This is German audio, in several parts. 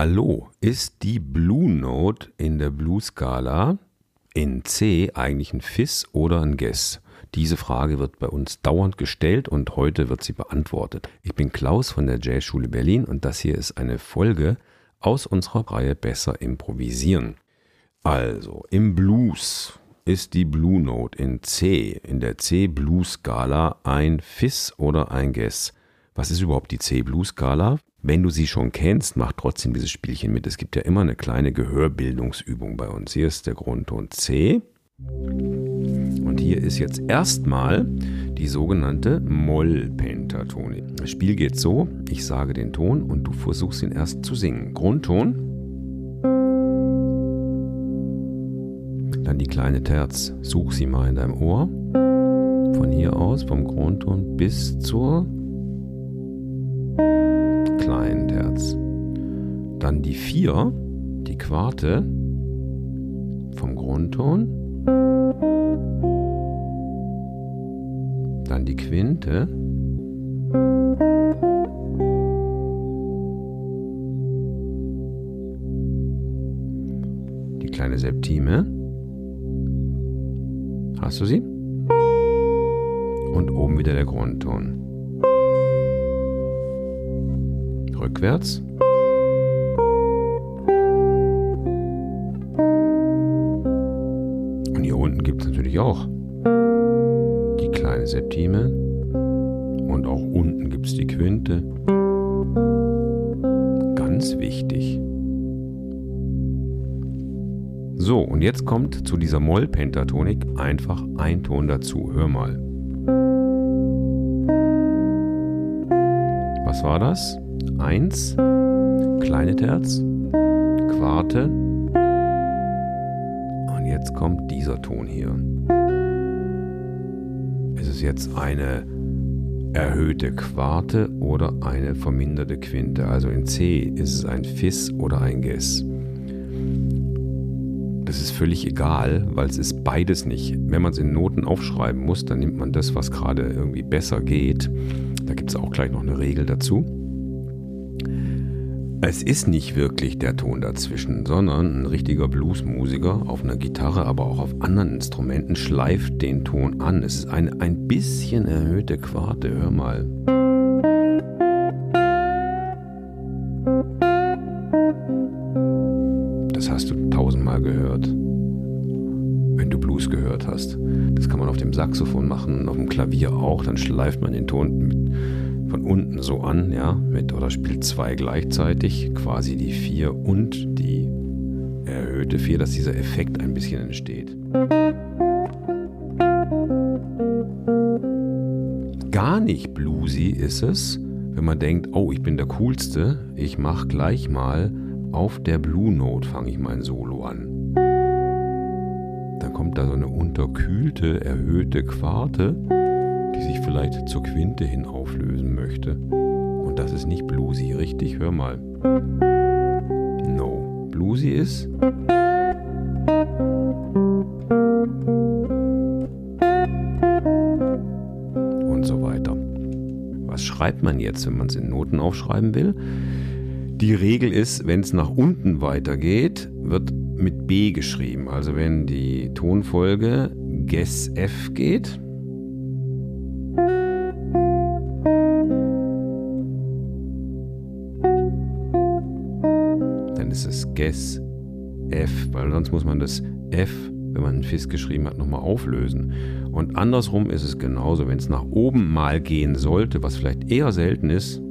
Hallo, ist die Blue Note in der Blues-Skala in C eigentlich ein Fis oder ein Guess? Diese Frage wird bei uns dauernd gestellt und heute wird sie beantwortet. Ich bin Klaus von der Jazzschule Berlin und das hier ist eine Folge aus unserer Reihe Besser improvisieren. Also, im Blues ist die Blue Note in C, in der C-Blues-Skala ein Fis oder ein Guess? Was ist überhaupt die C-Blues-Skala? Wenn du sie schon kennst, mach trotzdem dieses Spielchen mit. Es gibt ja immer eine kleine Gehörbildungsübung bei uns. Hier ist der Grundton C. Und hier ist jetzt erstmal die sogenannte Mollpentatonik. Das Spiel geht so, ich sage den Ton und du versuchst ihn erst zu singen. Grundton. Dann die kleine Terz. Such sie mal in deinem Ohr. Von hier aus, vom Grundton bis zur Dann die vier, die Quarte vom Grundton. Dann die Quinte. Die kleine Septime. Hast du sie? Und oben wieder der Grundton. rückwärts. Unten gibt es natürlich auch die kleine Septime. Und auch unten gibt es die Quinte. Ganz wichtig. So, und jetzt kommt zu dieser Mollpentatonik einfach ein Ton dazu. Hör mal. Was war das? 1, kleine Terz, Quarte. Jetzt kommt dieser Ton hier. Ist es jetzt eine erhöhte Quarte oder eine verminderte Quinte? Also in C ist es ein Fis oder ein Ges. Das ist völlig egal, weil es ist beides nicht. Wenn man es in Noten aufschreiben muss, dann nimmt man das, was gerade irgendwie besser geht. Da gibt es auch gleich noch eine Regel dazu. Es ist nicht wirklich der Ton dazwischen, sondern ein richtiger Bluesmusiker auf einer Gitarre, aber auch auf anderen Instrumenten schleift den Ton an. Es ist eine ein bisschen erhöhte Quarte, hör mal. Das hast du tausendmal gehört, wenn du Blues gehört hast. Das kann man auf dem Saxophon machen, auf dem Klavier auch, dann schleift man den Ton mit von unten so an, ja, mit oder spielt zwei gleichzeitig, quasi die vier und die erhöhte vier, dass dieser Effekt ein bisschen entsteht. Gar nicht bluesy ist es, wenn man denkt, oh, ich bin der coolste, ich mache gleich mal auf der Blue Note fange ich mein Solo an. Dann kommt da so eine unterkühlte, erhöhte Quarte die sich vielleicht zur Quinte hin auflösen möchte. Und das ist nicht bluesy, richtig? Hör mal. No. Bluesy ist. Und so weiter. Was schreibt man jetzt, wenn man es in Noten aufschreiben will? Die Regel ist, wenn es nach unten weitergeht, wird mit B geschrieben. Also wenn die Tonfolge Ges F geht, Ges F, weil sonst muss man das F, wenn man Fis geschrieben hat, nochmal auflösen. Und andersrum ist es genauso, wenn es nach oben mal gehen sollte, was vielleicht eher selten ist,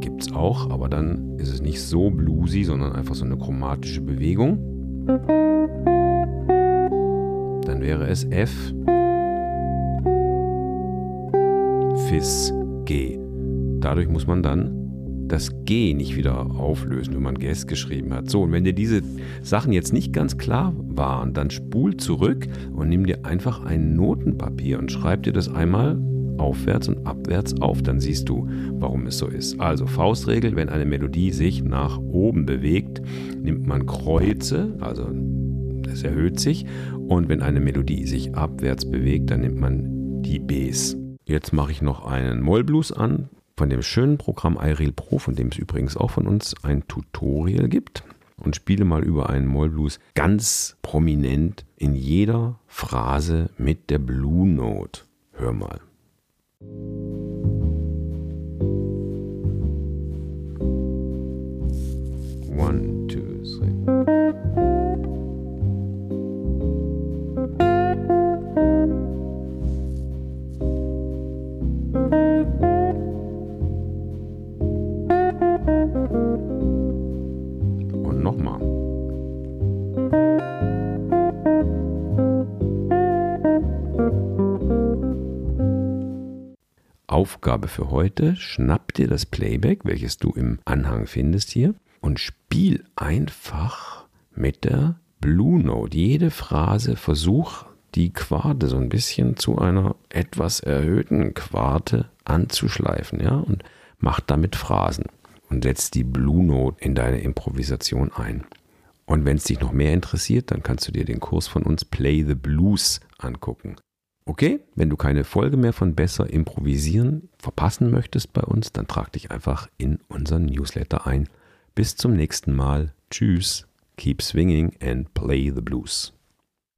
gibt es auch, aber dann ist es nicht so bluesy, sondern einfach so eine chromatische Bewegung. Dann wäre es F, Fis, G. Dadurch muss man dann das G nicht wieder auflösen, wenn man Ges geschrieben hat. So, und wenn dir diese Sachen jetzt nicht ganz klar waren, dann spul zurück und nimm dir einfach ein Notenpapier und schreib dir das einmal aufwärts und abwärts auf. Dann siehst du, warum es so ist. Also Faustregel, wenn eine Melodie sich nach oben bewegt, nimmt man Kreuze, also es erhöht sich. Und wenn eine Melodie sich abwärts bewegt, dann nimmt man die Bs. Jetzt mache ich noch einen Mollblues an von dem schönen Programm iReal Pro, von dem es übrigens auch von uns ein Tutorial gibt. Und spiele mal über einen Mollblues ganz prominent in jeder Phrase mit der Blue Note. Hör mal. Aufgabe für heute, schnapp dir das Playback, welches du im Anhang findest hier, und spiel einfach mit der Blue Note. Jede Phrase versuch die Quarte so ein bisschen zu einer etwas erhöhten Quarte anzuschleifen, ja, und mach damit Phrasen und setz die Blue Note in deine Improvisation ein. Und wenn es dich noch mehr interessiert, dann kannst du dir den Kurs von uns Play the Blues angucken. Okay, wenn du keine Folge mehr von Besser Improvisieren verpassen möchtest bei uns, dann trag dich einfach in unseren Newsletter ein. Bis zum nächsten Mal. Tschüss. Keep swinging and play the blues.